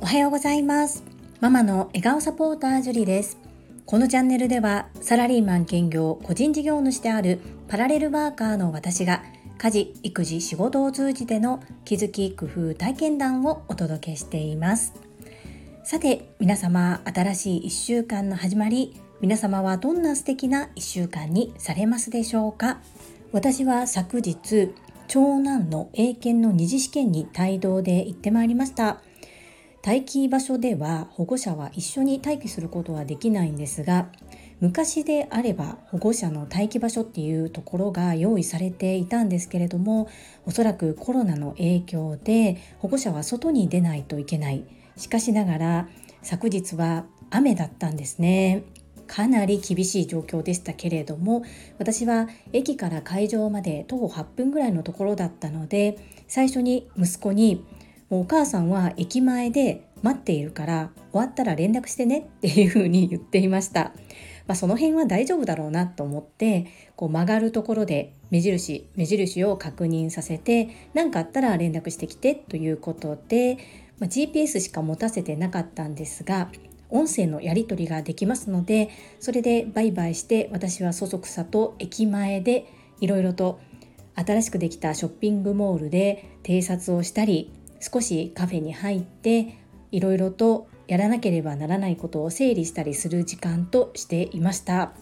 おはようございます。ママの笑顔サポータージュリです。このチャンネルではサラリーマン兼業個人事業主であるパラレルワーカーの私が家事育児仕事を通じての気づき工夫体験談をお届けしています。さて皆様新しい1週間の始まり皆様はどんな素敵な1週間にされますでしょうか？私は昨日長男の英検の二次試験に帯同で行ってまいりました。待機場所では保護者は一緒に待機することはできないんですが昔であれば保護者の待機場所っていうところが用意されていたんですけれどもおそらくコロナの影響で保護者は外に出ないといけない。しかしながら昨日は雨だったんですね。かなり厳しい状況でしたけれども私は駅から会場まで徒歩8分ぐらいのところだったので最初に息子にもうお母さんは駅前で待っているから終わったら連絡してねっていうふうに言っていました。まあ、その辺は大丈夫だろうなと思ってこう曲がるところで目印目印を確認させて何かあったら連絡してきてということで、まあ、GPS しか持たせてなかったんですが音声のやり取りができますのでそれでバイバイして私はそそくさと駅前でいろいろと新しくできたショッピングモールで偵察をしたり少しカフェに入っていろいろとやらなければならないことを整理したりする時間としていました。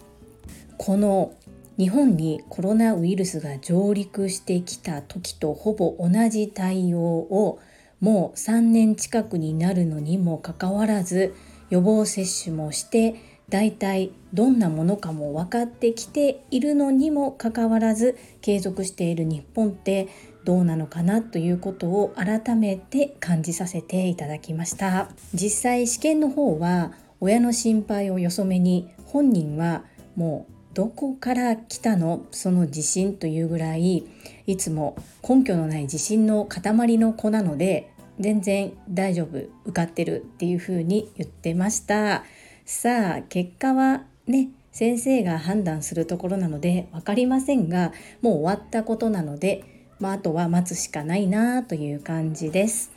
この日本にコロナウイルスが上陸してきた時とほぼ同じ対応をもう3年近くになるのにもかかわらず予防接種もして大体どんなものかも分かってきているのにもかかわらず継続している日本ってどうなのかなということを改めて感じさせていただきました。実際試験の方は親の心配をよそめに本人はもうどこから来たの？その自信というぐらいいつも根拠のない自信の塊の子なので全然大丈夫受かってるっていうふうに言ってました。さあ結果はね先生が判断するところなので分かりませんがもう終わったことなのでまあ、あとは待つしかないなという感じです。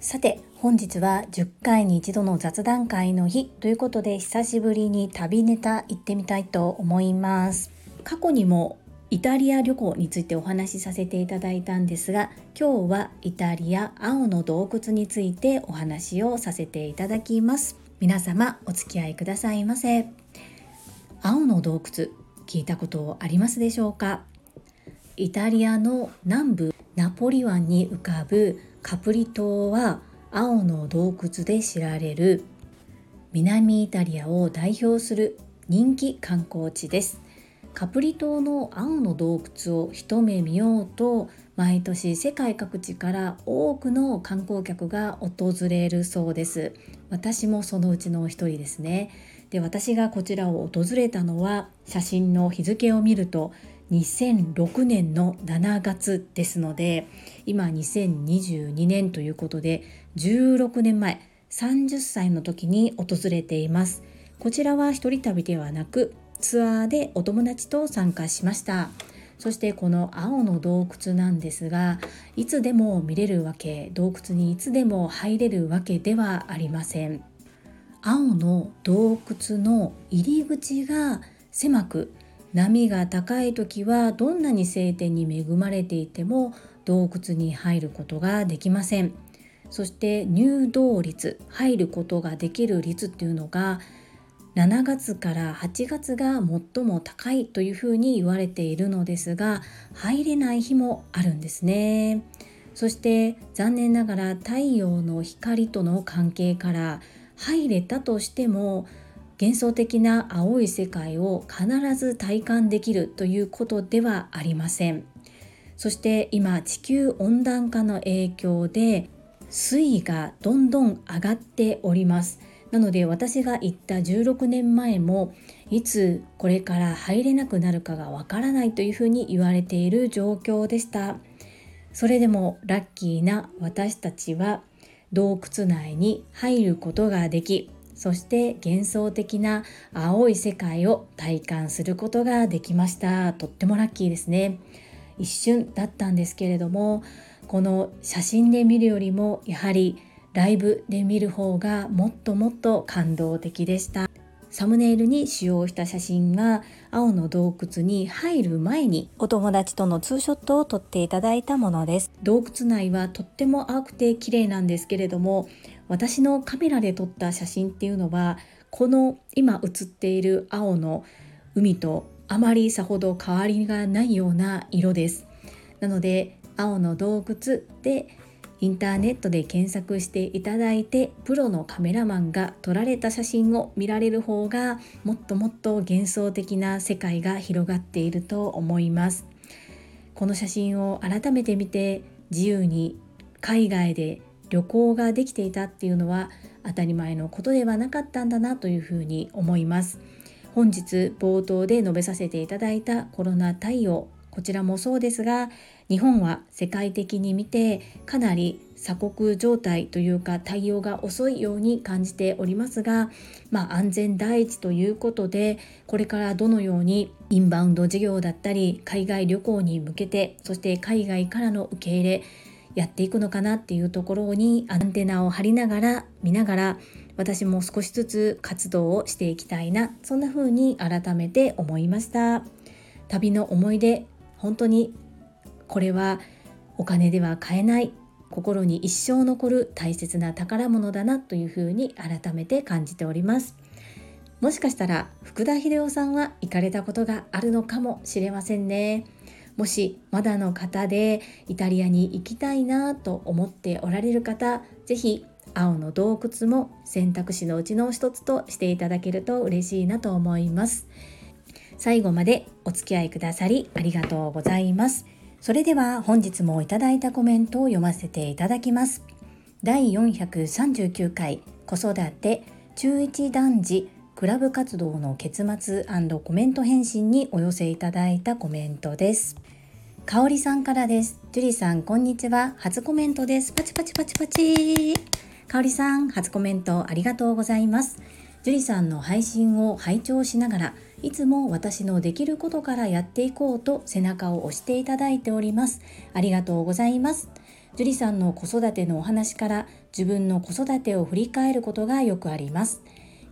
さて本日は10回に一度の雑談会の日ということで久しぶりに旅ネタ行ってみたいと思います。過去にもイタリア旅行についてお話しさせていただいたんですが今日はイタリア青の洞窟についてお話をさせていただきます。皆様お付き合いくださいませ。青の洞窟聞いたことありますでしょうか？イタリアの南部ナポリ湾に浮かぶカプリ島は青の洞窟で知られる南イタリアを代表する人気観光地です。カプリ島の青の洞窟を一目見ようと毎年世界各地から多くの観光客が訪れるそうです。私もそのうちの一人ですね。で私がこちらを訪れたのは写真の日付を見ると2006年の7月ですので今2022年ということで16年前30歳の時に訪れています。こちらは一人旅ではなくツアーでお友達と参加しました。そしてこの青の洞窟なんですがいつでも見れるわけ洞窟にいつでも入れるわけではありません。青の洞窟の入り口が狭く波が高い時はどんなに晴天に恵まれていても洞窟に入ることができません。そして入洞率入ることができる率っていうのが7月から8月が最も高いというふうに言われているのですが入れない日もあるんですね。そして残念ながら太陽の光との関係から入れたとしても幻想的な青い世界を必ず体感できるということではありません。そして今地球温暖化の影響で水位がどんどん上がっております。なので私が行った16年前もいつこれから入れなくなるかがわからないというふうに言われている状況でした。それでもラッキーな私たちは洞窟内に入ることができそして幻想的な青い世界を体感することができました。とってもラッキーですね。一瞬だったんですけれどもこの写真で見るよりもやはりライブで見る方がもっともっと感動的でした。サムネイルに使用した写真が青の洞窟に入る前にお友達とのツーショットを撮っていただいたものです。洞窟内はとっても青くて綺麗なんですけれども私のカメラで撮った写真っていうのはこの今写っている青の海とあまりさほど変わりがないような色です。なので青の洞窟でインターネットで検索していただいてプロのカメラマンが撮られた写真を見られる方がもっともっと幻想的な世界が広がっていると思います。この写真を改めて見て自由に海外で旅行ができていたっていうのは当たり前のことではなかったんだなというふうに思います。本日冒頭で述べさせていただいたコロナ対応こちらもそうですが日本は世界的に見てかなり鎖国状態というか対応が遅いように感じておりますが、まあ、安全第一ということでこれからどのようにインバウンド事業だったり海外旅行に向けてそして海外からの受け入れやっていくのかなっていうところにアンテナを張りながら見ながら私も少しずつ活動をしていきたいなそんな風に改めて思いました。旅の思い出本当にこれはお金では買えない心に一生残る大切な宝物だなというふうに改めて感じております。もしかしたら福田秀夫さんは行かれたことがあるのかもしれませんね。もしまだの方でイタリアに行きたいなと思っておられる方是非青の洞窟も選択肢のうちの一つとしていただけると嬉しいなと思います。最後までお付き合いくださりありがとうございます。それでは本日もいただいたコメントを読ませていただきます。第439回子育て中1男児クラブ活動の結末コメント返信にお寄せいただいたコメントです。かおりさんからです。ジュリさん、こんにちは。初コメントです。パチパチパチパチ。かおりさん、初コメントありがとうございます。ジュリさんの配信を拝聴しながら、いつも私のできることからやっていこうと背中を押していただいております。ありがとうございます。樹里さんの子育てのお話から自分の子育てを振り返ることがよくあります。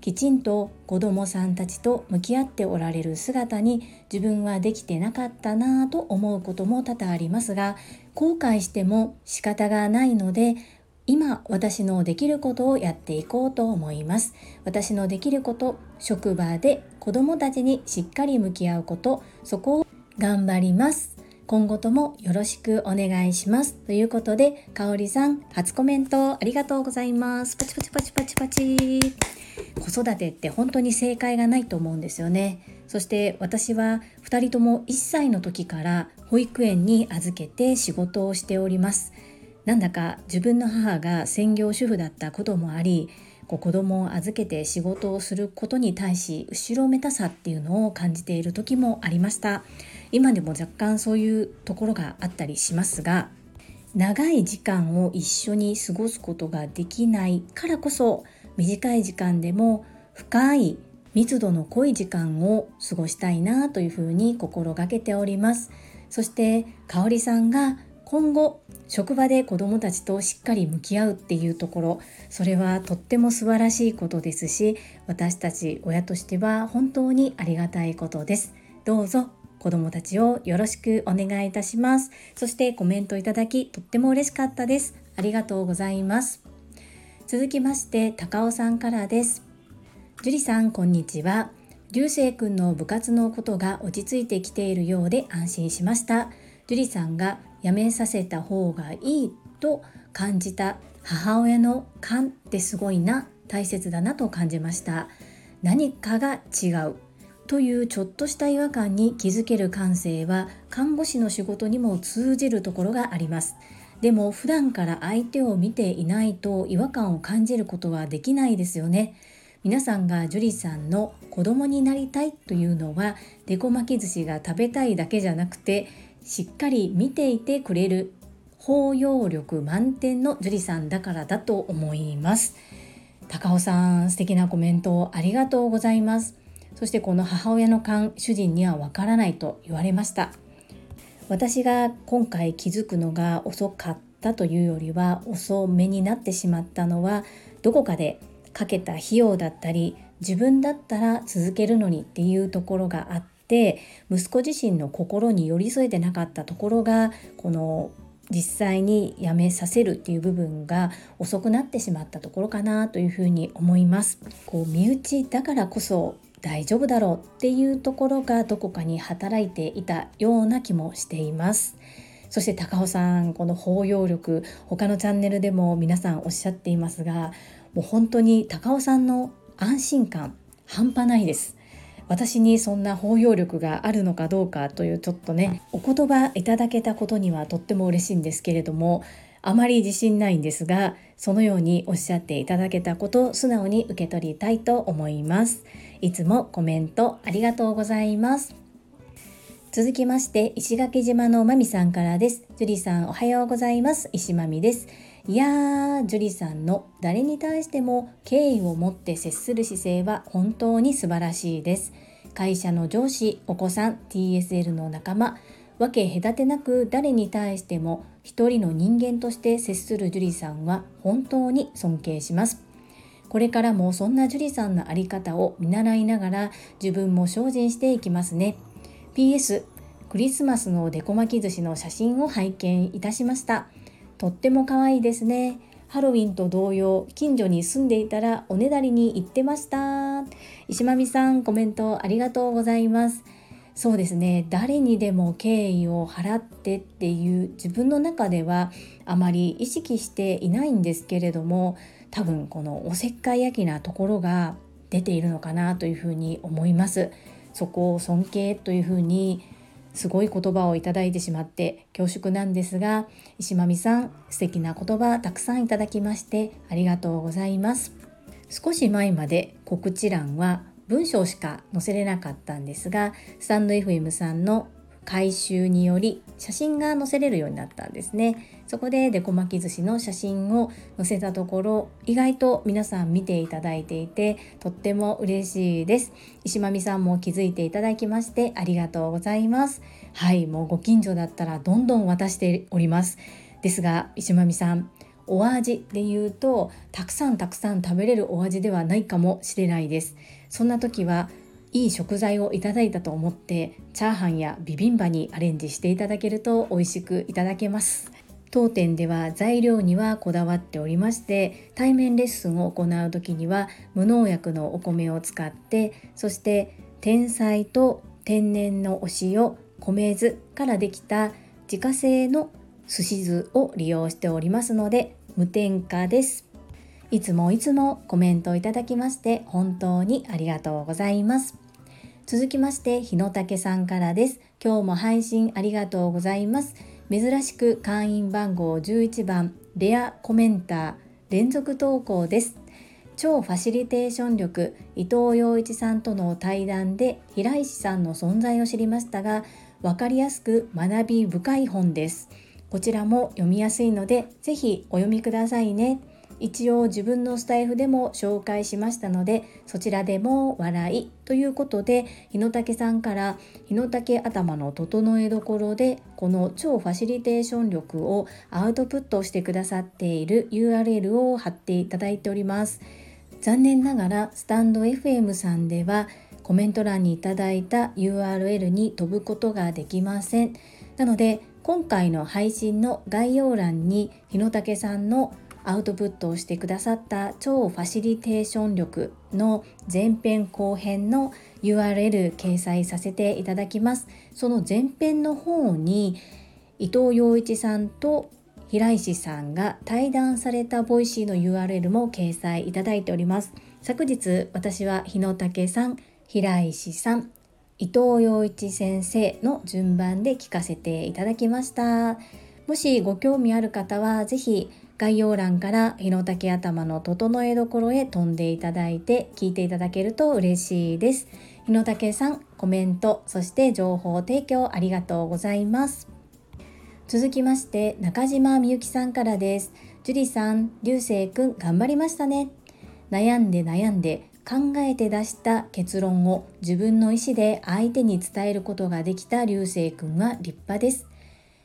きちんと子供さんたちと向き合っておられる姿に自分はできてなかったなぁと思うことも多々ありますが後悔しても仕方がないので今私のできることをやっていこうと思います。私のできること職場で子供たちにしっかり向き合うことそこを頑張ります。今後ともよろしくお願いします。ということでかおりさん初コメントありがとうございます。パチパチパチパチパチ。子育てって本当に正解がないと思うんですよね。そして私は2人とも1歳の時から保育園に預けて仕事をしております。なんだか自分の母が専業主婦だったこともありこう子供を預けて仕事をすることに対し後ろめたさっていうのを感じている時もありました。今でも若干そういうところがあったりしますが長い時間を一緒に過ごすことができないからこそ短い時間でも深い密度の濃い時間を過ごしたいなというふうに心がけております。そして香里さんが今後職場で子どもたちとしっかり向き合うっていうところそれはとっても素晴らしいことですし私たち親としては本当にありがたいことです。どうぞ子どもたちをよろしくお願いいたします。そしてコメントいただきとっても嬉しかったです。ありがとうございます。続きまして高尾さんからです。樹里さんこんにちは。流星くんの部活のことが落ち着いてきているようで安心しました。樹里さんがやめさせた方がいいと感じた母親の勘ってすごいな。大切だなと感じました。何かが違うというちょっとした違和感に気づける感性は看護師の仕事にも通じるところがあります。でも普段から相手を見ていないと違和感を感じることはできないですよね。皆さんが樹里さんの子供になりたいというのはデコ巻き寿司が食べたいだけじゃなくてしっかり見ていてくれる包容力満点の樹里さんだからだと思います。高尾さん素敵なコメントありがとうございます。そしてこの母親の勘主人にはわからないと言われました。私が今回気づくのが遅かったというよりは遅めになってしまったのはどこかでかけた費用だったり自分だったら続けるのにっていうところがあって息子自身の心に寄り添えてなかったところがこの実際にやめさせるっていう部分が遅くなってしまったところかなというふうに思います。こう身内だからこそ大丈夫だろうっていうところがどこかに働いていたような気もしています。そして高尾さんこの包容力他のチャンネルでも皆さんおっしゃっていますがもう本当に高尾さんの安心感半端ないです私にそんな包容力があるのかどうかというちょっとねお言葉いただけたことにはとっても嬉しいんですけれどもあまり自信ないんですがそのようにおっしゃっていただけたことを素直に受け取りたいと思います。いつもコメントありがとうございます。続きまして石垣島のまみさんからです。ジュリさんおはようございます。石まみです。いやージュリさんの誰に対しても敬意を持って接する姿勢は本当に素晴らしいです。会社の上司お子さん TSL の仲間分け隔てなく誰に対しても一人の人間として接するジュリさんは本当に尊敬します。これからもそんなジュリさんの在り方を見習いながら自分も精進していきますね。PS クリスマスのデコ巻き寿司の写真を拝見いたしました。とっても可愛いですね。ハロウィンと同様、近所に住んでいたらおねだりに行ってました。石間美さん、コメントありがとうございます。そうですね誰にでも敬意を払ってっていう自分の中ではあまり意識していないんですけれども多分このおせっかい焼きなところが出ているのかなというふうに思いますそこを尊敬というふうにすごい言葉をいただいてしまって恐縮なんですが石間美さん素敵な言葉たくさんいただきましてありがとうございます。少し前まで告知欄は文章しか載せれなかったんですがスタンド FM さんの回収により写真が載せれるようになったんですね。そこでデコ巻き寿司の写真を載せたところ意外と皆さん見ていただいていてとっても嬉しいです。石間美さんも気づいていただきましてありがとうございます。はいもうご近所だったらどんどん渡しております。ですが石間美さんお味で言うとたくさんたくさん食べれるお味ではないかもしれないです。そんな時はいい食材をいただいたと思ってチャーハンやビビンバにアレンジしていただけると美味しくいただけます。当店では材料にはこだわっておりまして対面レッスンを行う時には無農薬のお米を使ってそして天才と天然のお塩米酢からできた自家製の寿司酢を利用しておりますので無添加です。いつもいつもコメントいただきまして本当にありがとうございます。続きまして日野武さんからです。今日も配信ありがとうございます。珍しく会員番号11番レアコメンター連続投稿です。超ファシリテーション力伊藤洋一さんとの対談で平石さんの存在を知りましたが分かりやすく学び深い本です。こちらも読みやすいのでぜひお読みくださいね。一応自分のスタイフでも紹介しましたのでそちらでも笑い。ということで日野武さんから日野武頭の整えどころでこの超ファシリテーション力をアウトプットしてくださっている URL を貼っていただいております。残念ながらスタンド FM さんではコメント欄にいただいた URL に飛ぶことができません。なので今回の配信の概要欄に日野武さんのアウトプットをしてくださった超ファシリテーション力の前編後編の URL 掲載させていただきます。その前編の方に伊藤洋一さんと平石さんが対談された Voicy の URL も掲載いただいております。昨日私は日野武さん、平石さん、伊藤洋一先生の順番で聞かせていただきました。もしご興味ある方は是非概要欄から日の竹頭の整えどころへ飛んでいただいて聞いていただけると嬉しいです。日の竹さん、コメント、そして情報提供ありがとうございます。続きまして、中島みゆきさんからです。樹里さん、流星くん頑張りましたね。悩んで悩んで考えて出した結論を自分の意思で相手に伝えることができた流星くんは立派です。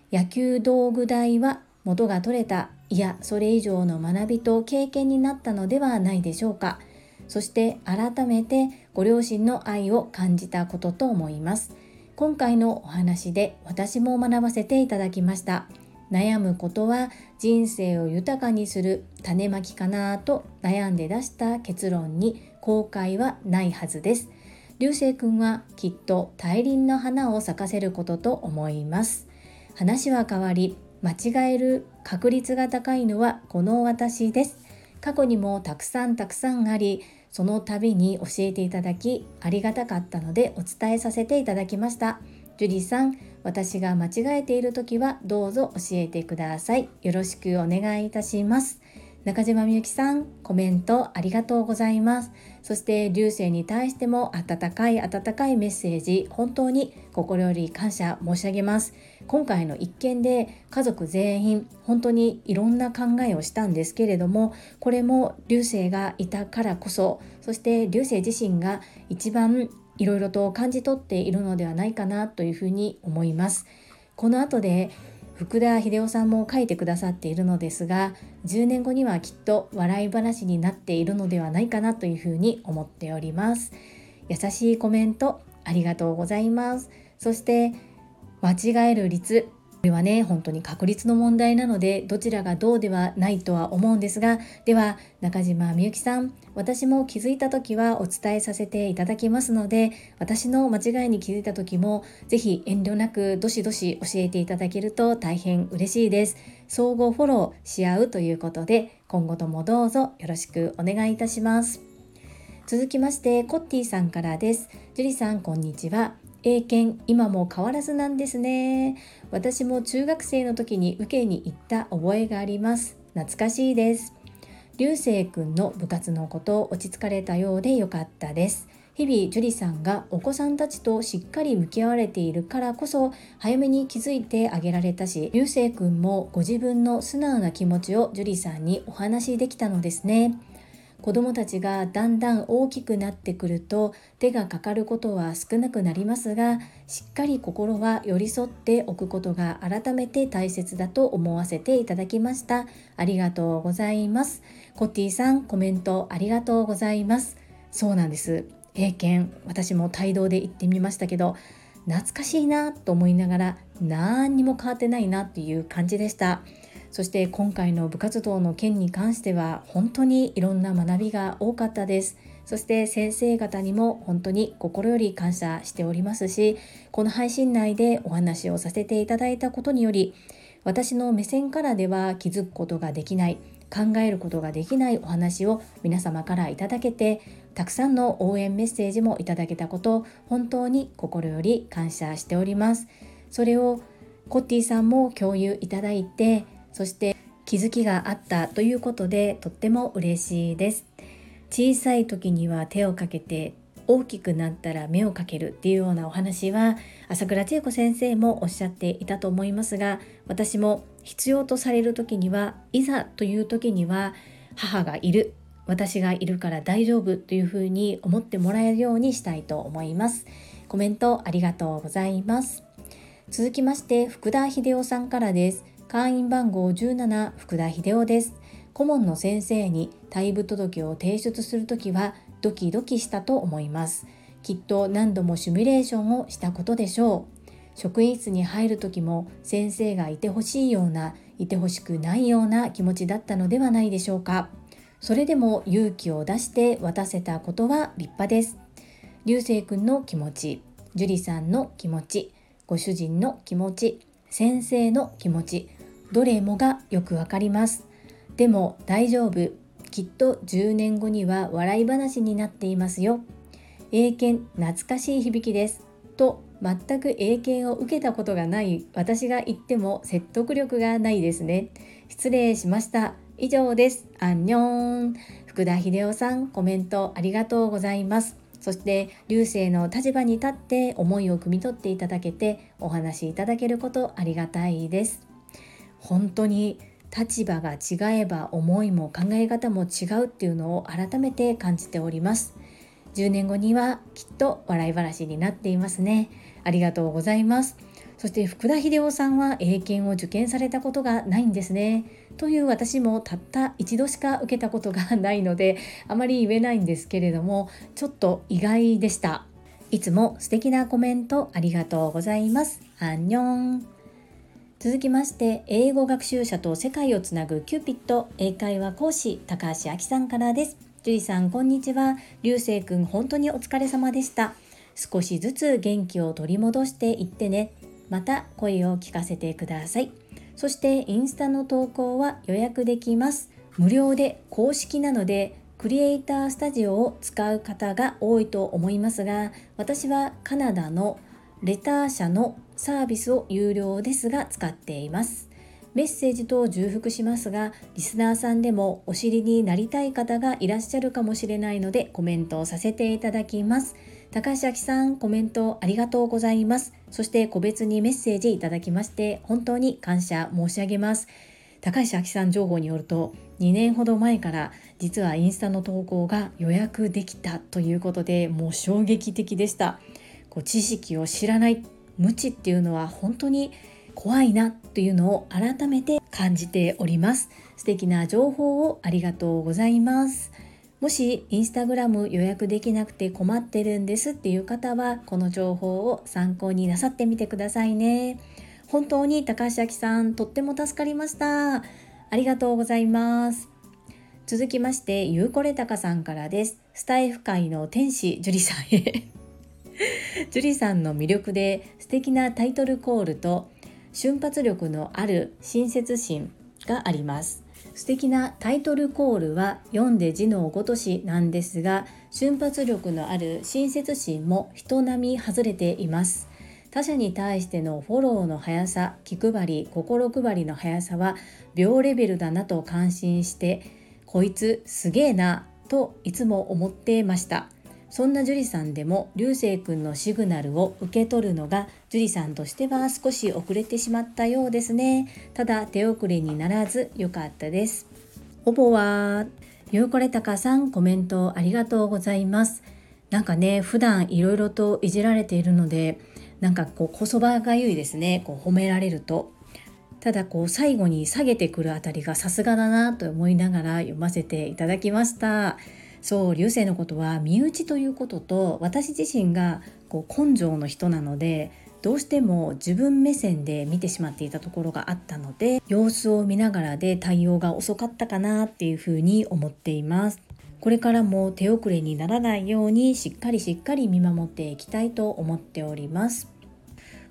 野球道具代は元が取れたいやそれ以上の学びと経験になったのではないでしょうか。そして改めてご両親の愛を感じたことと思います。今回のお話で私も学ばせていただきました。悩むことは人生を豊かにする種まきかなと悩んで出した結論に後悔はないはずです。流星くんはきっと大輪の花を咲かせることと思います。話は変わり間違える確率が高いのはこの私です過去にもたくさんたくさんありその度に教えていただきありがたかったのでお伝えさせていただきましたジュリさん私が間違えている時はどうぞ教えてくださいよろしくお願いいたします中島みゆきさん、コメントありがとうございます。そして流星に対しても温かい温かいメッセージ、本当に心より感謝申し上げます。今回の一件で家族全員本当にいろんな考えをしたんですけれども、これも流星がいたからこそ、そして流星自身が一番いろいろと感じ取っているのではないかなというふうに思います。この後で福田秀夫さんも書いてくださっているのですが10年後にはきっと笑い話になっているのではないかなというふうに思っております優しいコメントありがとうございますそして間違える率。これはね本当に確率の問題なのでどちらがどうではないとは思うんですがでは中島みゆきさん私も気づいた時はお伝えさせていただきますので私の間違いに気づいた時も是非遠慮なくどしどし教えていただけると大変嬉しいです。相互フォローし合うということで今後ともどうぞよろしくお願いいたします。続きましてコッティさんからです。ジュリさんこんにちは。英検今も変わらずなんですね。私も中学生の時に受けに行った覚えがあります。懐かしいです。流星くんの部活のこと落ち着かれたようでよかったです。日々樹里さんがお子さんたちとしっかり向き合われているからこそ早めに気づいてあげられたし流星くんもご自分の素直な気持ちを樹里さんにお話しできたのですね。子どもたちがだんだん大きくなってくると手がかかることは少なくなりますがしっかり心は寄り添っておくことが改めて大切だと思わせていただきました。ありがとうございます。コッティさんコメントありがとうございます。そうなんです。英検私も帯同で行ってみましたけど懐かしいなと思いながら何にも変わってないなっていう感じでした。そして今回の部活動の件に関しては本当にいろんな学びが多かったです。そして先生方にも本当に心より感謝しておりますしこの配信内でお話をさせていただいたことにより私の目線からでは気づくことができない考えることができないお話を皆様からいただけてたくさんの応援メッセージもいただけたこと本当に心より感謝しております。それをコッティさんも共有いただいてそして気づきがあったということでとっても嬉しいです。小さい時には手をかけて大きくなったら目をかけるっていうようなお話は朝倉千恵子先生もおっしゃっていたと思いますが私も必要とされる時にはいざという時には母がいる。私がいるから大丈夫というふうに思ってもらえるようにしたいと思います。コメントありがとうございます。続きまして福田秀夫さんからです。会員番号17福田秀夫です。顧問の先生に退部届を提出するときはドキドキしたと思います。きっと何度もシミュレーションをしたことでしょう。職員室に入る時も先生がいてほしいようないてほしくないような気持ちだったのではないでしょうか。それでも勇気を出して渡せたことは立派です。流星くんの気持ち樹里さんの気持ちご主人の気持ち先生の気持ちどれもがよくわかります。でも大丈夫。きっと10年後には笑い話になっていますよ。英検懐かしい響きです。と全く英検を受けたことがない。私が言っても説得力がないですね。失礼しました。以上です。アンニョン。福田秀夫さんコメントありがとうございます。そして流星の立場に立って思いを汲み取っていただけてお話しいただけることありがたいです。本当に立場が違えば思いも考え方も違うっていうのを改めて感じております10年後にはきっと笑い話になっていますねありがとうございますそして福田秀夫さんは英検を受験されたことがないんですね。という私もたった一度しか受けたことがないのであまり言えないんですけれどもちょっと意外でした。いつも素敵なコメントありがとうございます。アンニョン。続きまして英語学習者と世界をつなぐキューピット英会話講師高橋明さんからです。樹里さんこんにちは。流星くん本当にお疲れ様でした。少しずつ元気を取り戻していってね。また声を聞かせてください。そしてインスタの投稿は予約できます。無料で公式なのでクリエイタースタジオを使う方が多いと思いますが私はカナダのレター社のサービスを有料ですが使っています。メッセージと重複しますがリスナーさんでもお知りになりたい方がいらっしゃるかもしれないのでコメントをさせていただきます。高橋明さんコメントありがとうございます。そして個別にメッセージいただきまして本当に感謝申し上げます。高橋明さん情報によると2年ほど前から実はインスタの投稿が予約できたということでもう衝撃的でした。こう知識を知らない無知っていうのは本当に怖いなというのを改めて感じております。素敵な情報をありがとうございます。もしインスタグラム予約できなくて困ってるんですっていう方はこの情報を参考になさってみてくださいね。本当に高橋明さんとっても助かりました。ありがとうございます。続きましてゆうこれたかさんからです。スタイフ界の天使樹里さんへ。樹里さんの魅力で素敵なタイトルコールと瞬発力のある親切心があります。素敵なタイトルコールは読んで字のごとしなんですが瞬発力のある親切心も人並み外れています。他者に対してのフォローの速さ気配り心配りの速さは秒レベルだなと感心してこいつすげえなといつも思ってました。そんな樹里さんでも流星くんのシグナルを受け取るのが樹里さんとしては少し遅れてしまったようですね。ただ手遅れにならず良かったです。ほぼはゆうこれたかさんコメントありがとうございますなんかね普段いろいろといじられているのでなんかこうこそばがゆいですね。こう褒められると。ただこう最後に下げてくるあたりがさすがだなと思いながら読ませていただきました。そう流星のことは身内ということと私自身がこう根性の人なのでどうしても自分目線で見てしまっていたところがあったので様子を見ながらで対応が遅かったかなっていうふうに思っています。これからも手遅れにならないようにしっかりしっかり見守っていきたいと思っております。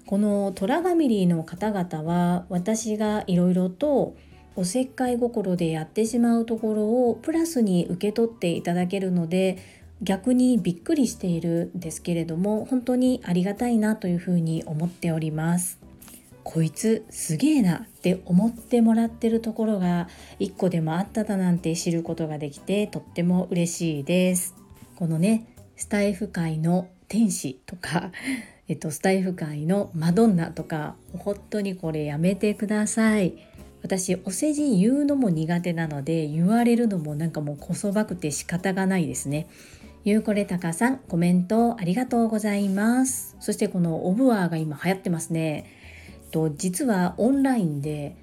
このトラファミリーの方々は私がいろいろとおせっかい心でやってしまうところをプラスに受け取っていただけるので逆にびっくりしているんですけれども本当にありがたいなというふうに思っておりますこいつすげえなって思ってもらってるところが一個でもあっただなんて知ることができてとっても嬉しいですこのねスタイフ界の天使とかえっと、スタイフ界のマドンナとか本当にこれやめてください。私お世辞言うのも苦手なので言われるのもなんかもうこそばくて仕方がないですね。ゆうこれたかさんコメントありがとうございます。そしてこのオブワーが今流行ってますね。と実はオンラインで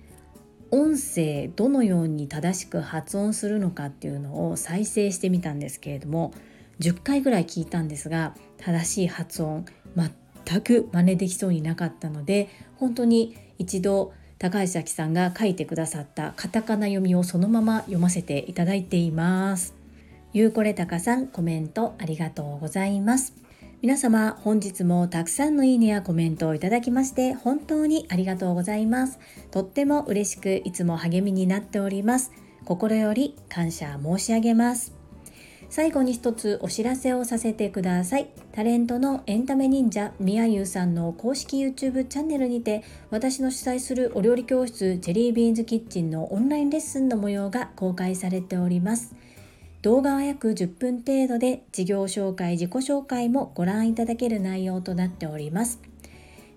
音声どのように正しく発音するのかっていうのを再生してみたんですけれども10回ぐらい聞いたんですが正しい発音全く真似できそうになかったので本当に一度高橋明さんが書いてくださったカタカナ読みをそのまま読ませていただいています。ゆうこれたかさんコメントありがとうございます。皆様本日もたくさんのいいねやコメントをいただきまして本当にありがとうございます。とっても嬉しくいつも励みになっております。心より感謝申し上げます。最後に一つお知らせをさせてください。タレントのエンタメ忍者みやゆうさんの公式 YouTube チャンネルにて私の主催するお料理教室ジェリービーンズキッチンのオンラインレッスンの模様が公開されております。動画は約10分程度で事業紹介、自己紹介もご覧いただける内容となっております。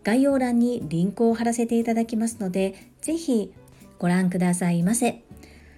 概要欄にリンクを貼らせていただきますので、ぜひご覧くださいませ。